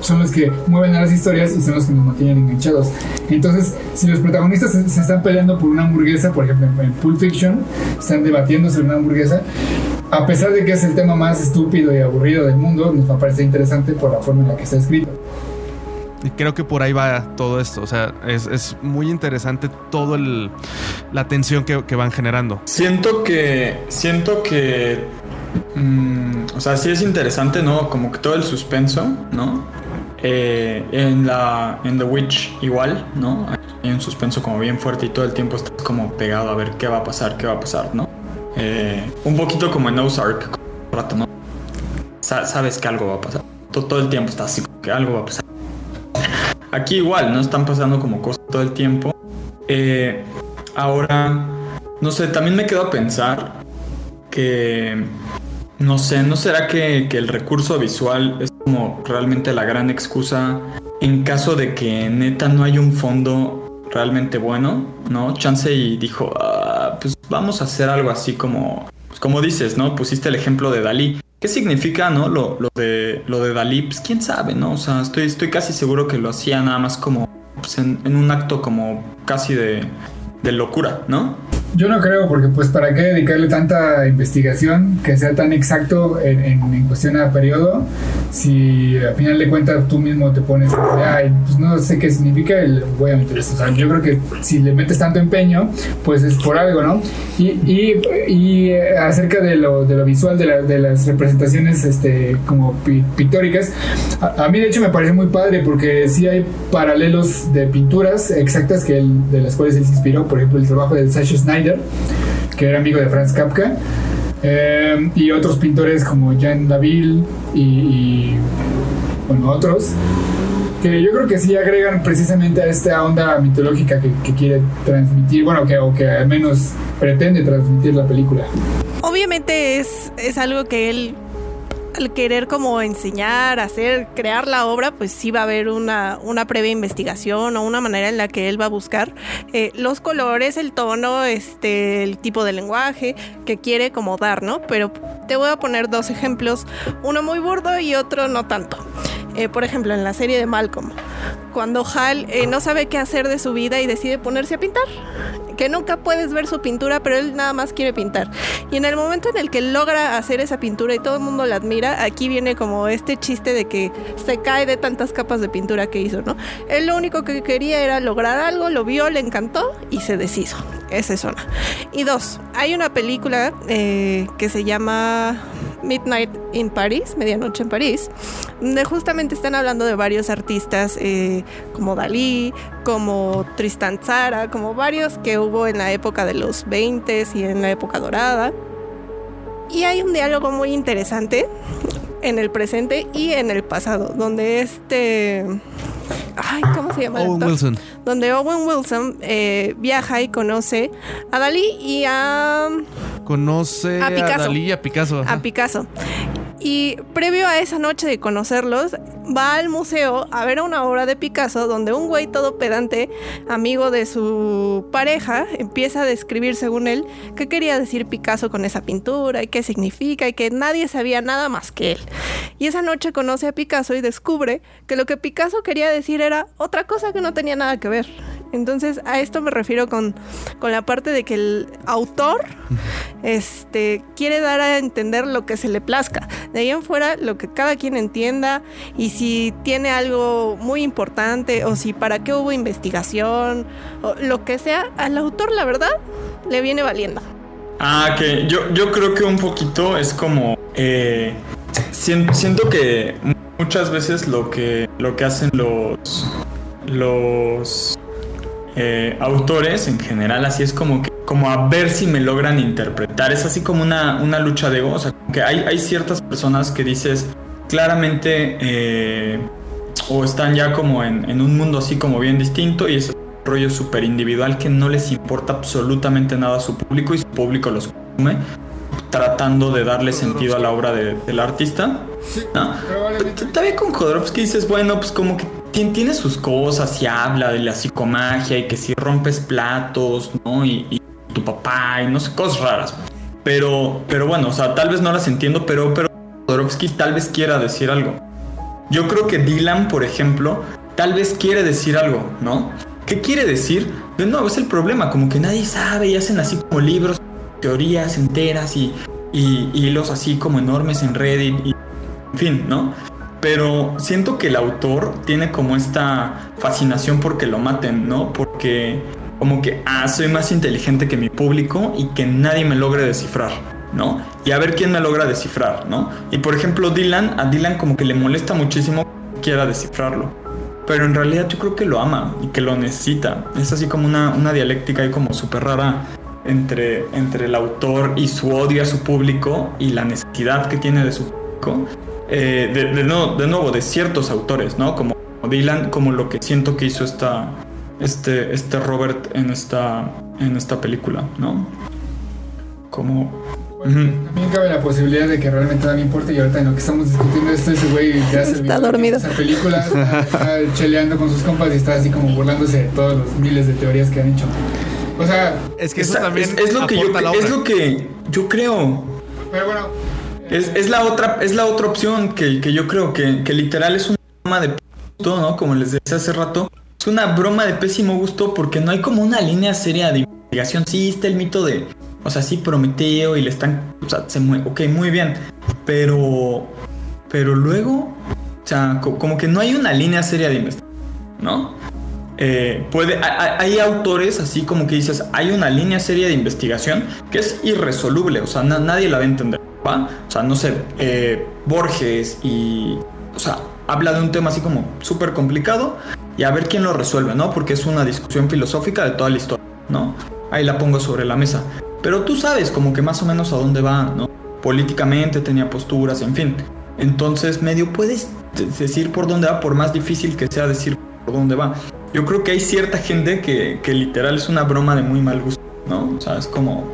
son los que mueven a las historias y son los que nos mantienen enganchados. Entonces, si los protagonistas se, están peleando por una hamburguesa, por ejemplo, en Pulp Fiction, están debatiendo sobre una hamburguesa, a pesar de que es el tema más estúpido y aburrido del mundo, nos va a parecer interesante por la forma en la que está escrito. Y creo que por ahí va todo esto. O sea, es, muy interesante todo el, la tensión que, van generando. Siento que. Siento que. Mm, o sea, sí es interesante, ¿no? Como que todo el suspenso, ¿no? Eh, en la. En The Witch, igual, ¿no? Hay un suspenso como bien fuerte y todo el tiempo estás como pegado a ver qué va a pasar, qué va a pasar, ¿no? Eh, un poquito como en Ozark, rato, ¿no? sabes que algo va a pasar. Todo, todo el tiempo estás así, que algo va a pasar Aquí igual, ¿no? Están pasando como cosas todo el tiempo. Eh, ahora, no sé, también me quedo a pensar que, no sé, ¿no será que, el recurso visual es como realmente la gran excusa en caso de que neta no hay un fondo realmente bueno, ¿no? Chansey dijo, ah, pues vamos a hacer algo así como, pues como dices, ¿no? Pusiste el ejemplo de Dalí. ¿Qué significa, no? Lo, de, lo de Dalí, pues quién sabe, ¿no? O sea, estoy, estoy casi seguro que lo hacía nada más como pues, en, en, un acto como casi de, de locura, ¿no? Yo no creo, porque pues para qué dedicarle tanta investigación que sea tan exacto en, en, cuestión a periodo, si al final de cuentas tú mismo te pones, ay, pues no sé qué significa, el, voy a meter esto. O sea, yo creo que si le metes tanto empeño, pues es por algo, ¿no? Y, y, y acerca de lo, de lo visual, de, la, de, las representaciones este, como pictóricas, a, mí de hecho me parece muy padre porque sí hay paralelos de pinturas exactas que de las cuales él se inspiró, por ejemplo, el trabajo de Sasha Snyder que era amigo de Franz Kafka, eh, y otros pintores como Jean Daville y, bueno, otros, que yo creo que sí agregan precisamente a esta onda mitológica que, quiere transmitir, bueno, que, o que al menos pretende transmitir la película. Obviamente es, es algo que él al querer como enseñar, hacer, crear la obra, pues sí va a haber una, una previa investigación o una manera en la que él va a buscar eh, los colores, el tono, este, el tipo de lenguaje que quiere como dar, ¿no? Pero te voy a poner dos ejemplos, uno muy burdo y otro no tanto. Eh, por ejemplo, en la serie de Malcolm, cuando Hal eh, no sabe qué hacer de su vida y decide ponerse a pintar. Que nunca puedes ver su pintura, pero él nada más quiere pintar. Y en el momento en el que logra hacer esa pintura y todo el mundo la admira, aquí viene como este chiste de que se cae de tantas capas de pintura que hizo, ¿no? Él lo único que quería era lograr algo, lo vio, le encantó y se deshizo. Esa es una. Y dos, hay una película eh, que se llama Midnight in Paris, Medianoche en París, justamente están hablando de varios artistas eh, como Dalí, como Tristan Zara, como varios que hubo en la época de los 20 y en la época dorada. Y hay un diálogo muy interesante en el presente y en el pasado, donde este... Ay, ¿cómo se llama? Owen Wilson. Donde Owen Wilson eh, viaja y conoce a Dalí y a... Conoce a, Dalí y a Picasso. A Picasso. Y previo a esa noche de conocerlos, va al museo a ver una obra de Picasso donde un güey todo pedante, amigo de su pareja, empieza a describir según él qué quería decir Picasso con esa pintura y qué significa y que nadie sabía nada más que él. Y esa noche conoce a Picasso y descubre que lo que Picasso quería decir era otra cosa que no tenía nada que ver. Entonces a esto me refiero con, con la parte de que el autor este, quiere dar a entender lo que se le plazca. De ahí en fuera, lo que cada quien entienda y si tiene algo muy importante o si para qué hubo investigación o lo que sea, al autor la verdad le viene valiendo. Ah, que yo, yo creo que un poquito es como... Eh, siento que muchas veces lo que, lo que hacen los... Los eh, autores en general, así es como que como a ver si me logran interpretar. Es así como una, una lucha de ego. O sea, que hay, hay ciertas personas que dices claramente eh, o están ya como en, en, un mundo así como bien distinto y es un rollo súper individual que no les importa absolutamente nada a su público y su público los consume tratando de darle sentido a la obra del artista. ¿no? Todavía con Jodorowsky dices, bueno, pues como que tiene sus cosas y habla de la psicomagia y que si rompes platos, ¿no? y tu papá y no sé, cosas raras. Pero, pero bueno, o sea, tal vez no las entiendo, pero, pero Jodorowsky tal vez quiera decir algo. Yo creo que Dylan, por ejemplo, tal vez quiere decir algo, ¿no? ¿Qué quiere decir? De nuevo, es el problema, como que nadie sabe y hacen así como libros, teorías enteras y, y, hilos así como enormes en Reddit y en fin, ¿no? Pero siento que el autor tiene como esta fascinación porque lo maten, ¿no? Porque como que, ah, soy más inteligente que mi público y que nadie me logre descifrar, ¿no? Y a ver quién me logra descifrar, ¿no? Y por ejemplo, Dylan, a Dylan como que le molesta muchísimo que quiera descifrarlo. Pero en realidad yo creo que lo ama y que lo necesita. Es así como una, una dialéctica ahí como súper rara entre, entre el autor y su odio a su público y la necesidad que tiene de su público. Eh, de, de, de nuevo, de ciertos autores, ¿no? Como Dylan, como lo que siento que hizo esta, este, este Robert en esta, en esta película, ¿no? Como... También cabe la posibilidad de que realmente no me importe y ahorita en lo que estamos discutiendo esto, ese güey ya se está dormido. Esa película está, cheleando con sus compas y está así como burlándose de todos los miles de teorías que han hecho. O sea, es que eso también es, lo que yo es lo que yo creo. Pero bueno, es, es, la otra es la otra opción que, que yo creo que, que literal es una forma de todo, ¿no? Como les decía hace rato, es una broma de pésimo gusto porque no hay como una línea seria de investigación. Sí, está el mito de, o sea, sí, Prometeo y le están, o sea, se mueve, ok, muy bien, pero, pero luego, o sea, como que no hay una línea seria de investigación, ¿no? Eh, puede, hay, autores así como que dices, hay una línea seria de investigación que es irresoluble, o sea, nadie la va a entender, O sea, no sé, eh, Borges y, o sea, habla de un tema así como súper complicado y a ver quién lo resuelve, ¿no? Porque es una discusión filosófica de toda la historia, ¿no? Ahí la pongo sobre la mesa. Pero tú sabes como que más o menos a dónde va, ¿no? Políticamente tenía posturas, en fin. Entonces medio puedes decir por dónde va, por más difícil que sea decir por dónde va. Yo creo que hay cierta gente que, que literal es una broma de muy mal gusto, ¿no? O sea, es como,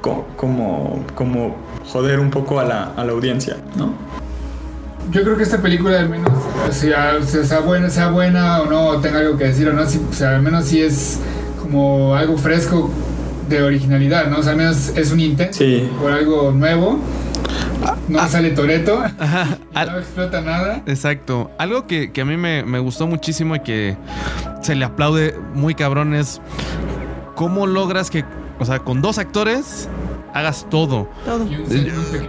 como, como, joder un poco a la, a la audiencia, ¿no? yo creo que esta película al menos, sea, sea, buena, sea buena o no, tenga algo que decir o no, o sea, al menos sí es como algo fresco de originalidad, ¿no? O sea, al menos es un intento por algo nuevo. No ah. sale Toreto, no explota nada. Exacto. Algo que, a mí me, me, gustó muchísimo y que se le aplaude muy cabrón es cómo logras que, o sea, con dos actores hagas todo. Todo.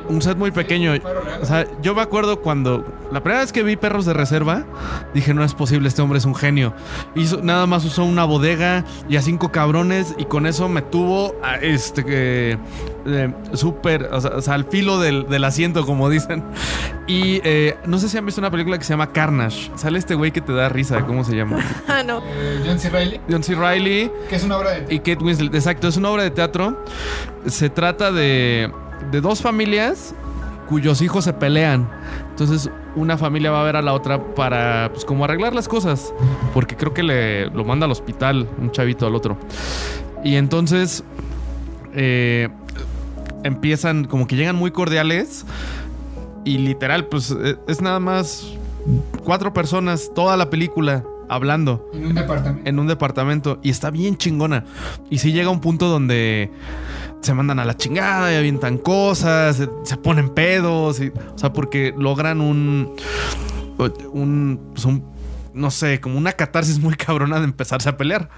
Un set, muy pequeño. O sea, yo me acuerdo cuando la primera vez que vi Perros de Reserva, dije, no es posible, este hombre es un genio. Hizo, nada más usó una bodega y a cinco cabrones y con eso me tuvo a este que eh, súper, o, sea, al filo del, asiento, como dicen. Y eh, no sé si han visto una película que se llama Carnage. Sale este güey que te da risa, ¿cómo se llama? ah, no. Eh, John C. Reilly. John C. Reilly. Que es una obra de Y Kate Winslet, exacto, es una obra de teatro. Se trata de, de dos familias cuyos hijos se pelean. Entonces, una familia va a ver a la otra para, pues, como arreglar las cosas. Porque creo que le lo manda al hospital un chavito al otro. Y entonces, eh, empiezan, como que llegan muy cordiales. Y literal, pues, e, es nada más cuatro personas, toda la película hablando. En un departamento. En un departamento. Y está bien chingona. Y si llega un punto donde se mandan a la chingada y avientan cosas, se, ponen pedos. Y, o sea, porque logran un. Un, pues un. No sé, como una catarsis muy cabrona de empezarse a pelear.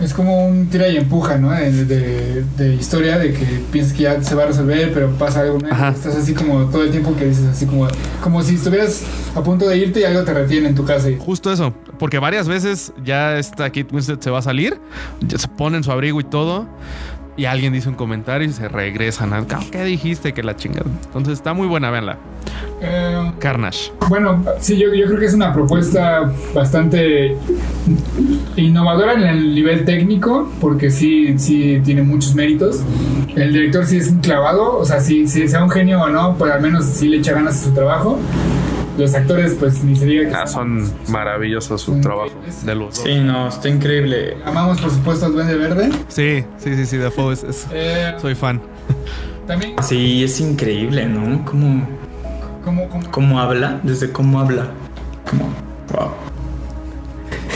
Es como un tira y empuja, ¿no? De, de, historia, de que piensas que ya se va a resolver, pero pasa algo, ¿no? Estás así como todo el tiempo que dices, así como, como si estuvieras a punto de irte y algo te retiene en tu casa. Justo eso, porque varias veces ya esta Kate Winslet se va a salir, ya se ponen su abrigo y todo, y alguien dice un comentario y se regresan al ¿qué dijiste? Que la chingada. Entonces está muy buena, véanla. Eh, Carnage. Bueno, sí, yo, creo que es una propuesta bastante innovadora en el nivel técnico, porque sí, sí tiene muchos méritos. El director sí es un clavado, o sea, si, si sea un genio o no, pues al menos sí le echa ganas a su trabajo los actores, pues ni se diga que ah, son maravillosos su trabajo de los Sí, no, está increíble. Amamos, por supuesto, al Duende Verde. Sí, sí, sí, sí, de es, es eh, soy fan. También. Sí, es increíble, ¿no? Cómo, cómo, cómo, habla, desde cómo habla. Como, wow.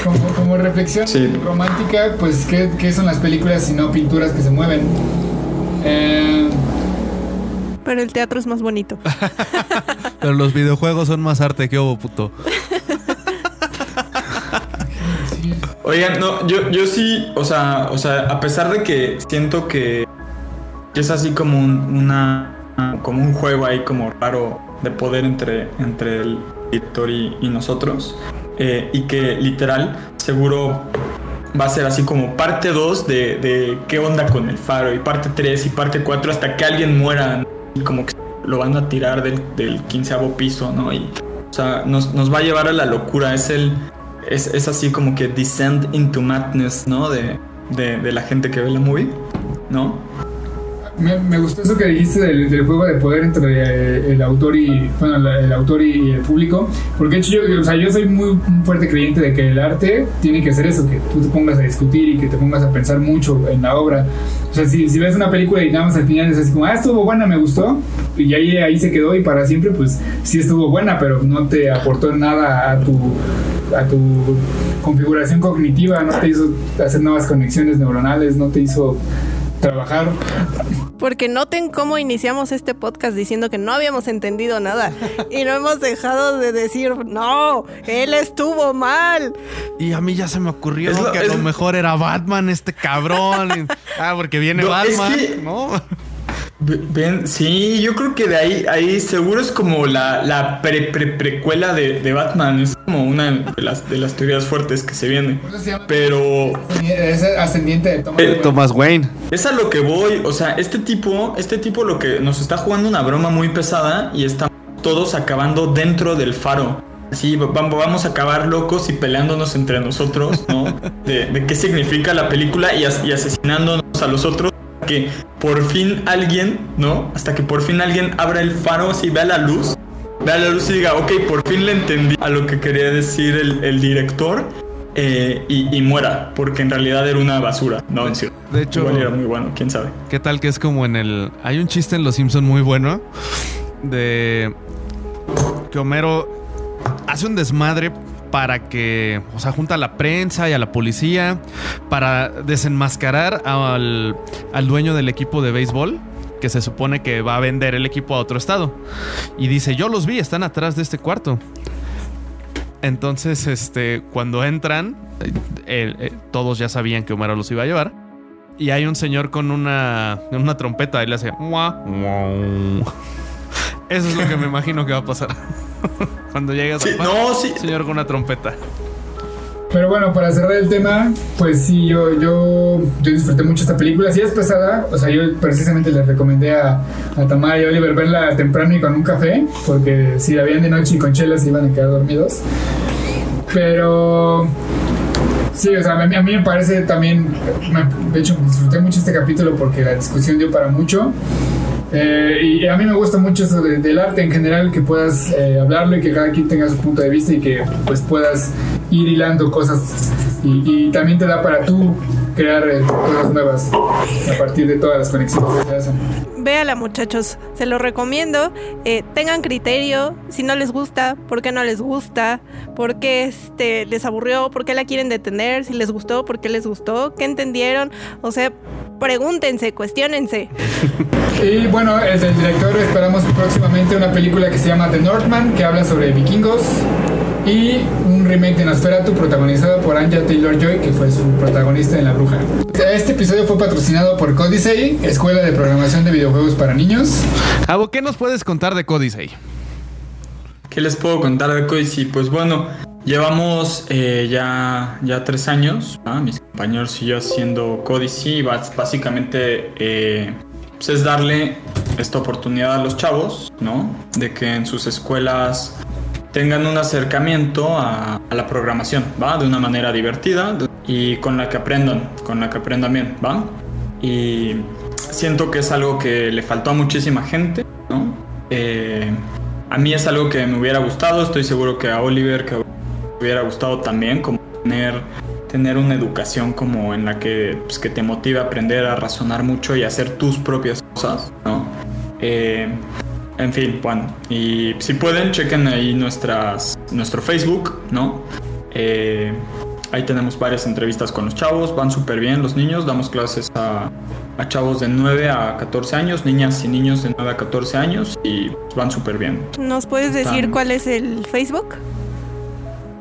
Como, como reflexión romántica, pues, ¿qué, ¿qué, son las películas si no pinturas que se mueven? Eh, pero el teatro es más bonito. Pero los videojuegos son más arte que hubo, puto. Oigan, no, yo, yo sí, o sea, o sea, a pesar de que siento que es así como un, una como un juego ahí como raro de poder entre, entre el director y, nosotros. Eh, y que literal, seguro va a ser así como parte 2 de, de, qué onda con el faro, y parte 3 y parte 4 hasta que alguien muera como que lo van a tirar del, quinceavo piso, ¿no? O sea, nos, va a llevar a la locura. Es el. Es, es así como que descend into madness, ¿no? De, de, de la gente que ve la movie, ¿no? Me, gustó eso que dijiste del, juego de poder entre eh, el autor y bueno, el autor y el público, porque hecho yo, o sea, yo soy muy fuerte creyente de que el arte tiene que ser eso, que tú te pongas a discutir y que te pongas a pensar mucho en la obra. O sea, si, si ves una película y nada más al final es así como, ah, estuvo buena, me gustó, y ahí, ahí se quedó y para siempre, pues sí estuvo buena, pero no te aportó nada a tu a tu configuración cognitiva, no te hizo hacer nuevas conexiones neuronales, no te hizo trabajar. Porque noten cómo iniciamos este podcast diciendo que no habíamos entendido nada y no hemos dejado de decir, no, él estuvo mal. Y a mí ya se me ocurrió que a lo mejor era Batman este cabrón. ah, porque viene Batman, ¿no? Bien, sí, yo creo que de ahí, ahí seguro es como la, la pre, pre, precuela de, de, Batman. Es como una de las, de las teorías fuertes que se viene. Pero. Es ascendiente de Thomas, eh, Thomas Wayne. Es a lo que voy. O sea, este tipo, este tipo lo que nos está jugando una broma muy pesada y estamos todos acabando dentro del faro. Así vamos a acabar locos y peleándonos entre nosotros, ¿no? De, de qué significa la película y, y asesinándonos a los otros que por fin alguien, ¿no? Hasta que por fin alguien abra el faro así, vea la luz, vea la luz y diga, ok, por fin le entendí a lo que quería decir el, director eh, y, muera, porque en realidad era una basura, ¿no? De hecho, Igual era muy bueno, quién sabe. ¿Qué tal que es como en el. Hay un chiste en Los Simpson muy bueno de que Homero hace un desmadre para que, o sea, junta a la prensa y a la policía para desenmascarar al, al dueño del equipo de béisbol que se supone que va a vender el equipo a otro estado. Y dice, yo los vi, están atrás de este cuarto. Entonces, este, cuando entran, eh, eh, todos ya sabían que Homero los iba a llevar. Y hay un señor con una, una trompeta y le hace... Eso es lo que me imagino que va a pasar. Cuando llegas sí, no, sí. señor con una trompeta. Pero bueno, para cerrar el tema, pues sí, yo, yo, yo disfruté mucho esta película. Si es pesada, o sea, yo precisamente les recomendé a, a Tamara y a Oliver verla temprano y con un café, porque si la veían de noche y con chelas se iban a quedar dormidos. Pero Sí, o sea, a mí, a mí me parece también, de hecho disfruté mucho este capítulo porque la discusión dio para mucho. Eh, y a mí me gusta mucho eso del arte en general, que puedas eh, hablarlo y que cada quien tenga su punto de vista y que pues puedas ir hilando cosas y, también te da para tú crear eh, cosas nuevas a partir de todas las conexiones que se hacen. Véala muchachos, se lo recomiendo. tengan criterio, si no les gusta, por qué no les gusta, por qué este, les aburrió, por qué la quieren detener, si les gustó, por qué les gustó, qué entendieron. O sea, pregúntense, cuestionense. Y bueno, el director esperamos próximamente una película que se llama The Northman, que habla sobre vikingos. Y un remake de Nosferatu protagonizado por Anja Taylor-Joy, que fue su protagonista en La Bruja. Este episodio fue patrocinado por Codicey, Escuela de Programación de Videojuegos para Niños. Abo, ¿qué nos puedes contar de Codicey? ¿Qué les puedo contar de Codicey? Pues bueno, Llevamos eh, ya, ya tres años, mis compañeros y yo haciendo Codicy. Básicamente eh, pues es darle esta oportunidad a los chavos, ¿no? De que en sus escuelas tengan un acercamiento a, la programación, ¿va? De una manera divertida y con la que aprendan, con la que aprendan bien, ¿va? Y siento que es algo que le faltó a muchísima gente, ¿no? Eh, a mí es algo que me hubiera gustado, estoy seguro que a Oliver, que hubiera gustado también, como tener, tener una educación como en la que, pues, que te motive a aprender a razonar mucho y hacer tus propias cosas, ¿no? Eh, en fin, bueno, y si pueden, chequen ahí nuestras, nuestro Facebook, ¿no? Eh, ahí tenemos varias entrevistas con los chavos, van súper bien los niños, damos clases a, a, chavos de 9 a 14 años, niñas y niños de 9 a 14 años y van súper bien. ¿Nos puedes decir cuál es el Facebook?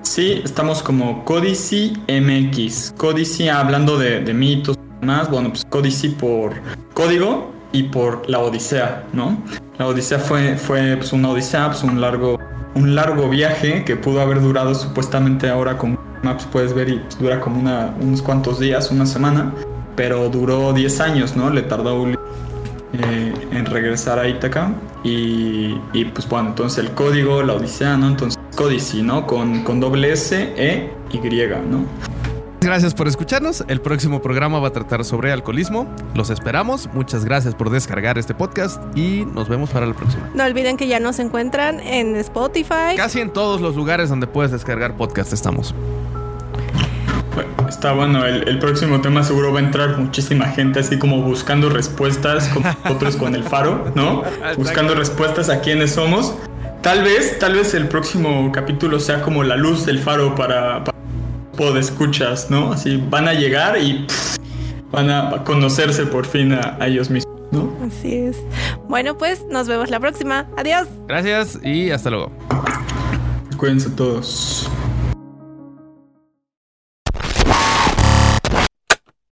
Sí, estamos como Codici MX. Codici hablando de, mitos más, bueno, pues Codici por código y por la Odisea, ¿no? La Odisea fue, fue pues, una Odisea, pues, un largo, un largo viaje que pudo haber durado supuestamente ahora con Maps puedes ver y dura como una, unos cuantos días, una semana, pero duró 10 años, ¿no? Le tardó eh, en regresar a Ítaca y, y pues bueno, entonces el código, la Odisea, ¿no? Entonces Codici, ¿no? Con, con doble S, E, Y, ¿no? Gracias por escucharnos. El próximo programa va a tratar sobre alcoholismo. Los esperamos. Muchas gracias por descargar este podcast y nos vemos para la próxima. No olviden que ya nos encuentran en Spotify. Casi en todos los lugares donde puedes descargar podcast estamos. Está bueno, el, el, próximo tema seguro va a entrar muchísima gente así como buscando respuestas, como nosotros con el faro, ¿no? Buscando respuestas a quiénes somos. Tal vez, tal vez el próximo capítulo sea como la luz del faro para, para escuchas, ¿no? Así van a llegar y van a conocerse por fin a, ellos mismos, ¿no? Así es. Bueno, pues nos vemos la próxima. Adiós. Gracias y hasta luego. Cuídense todos.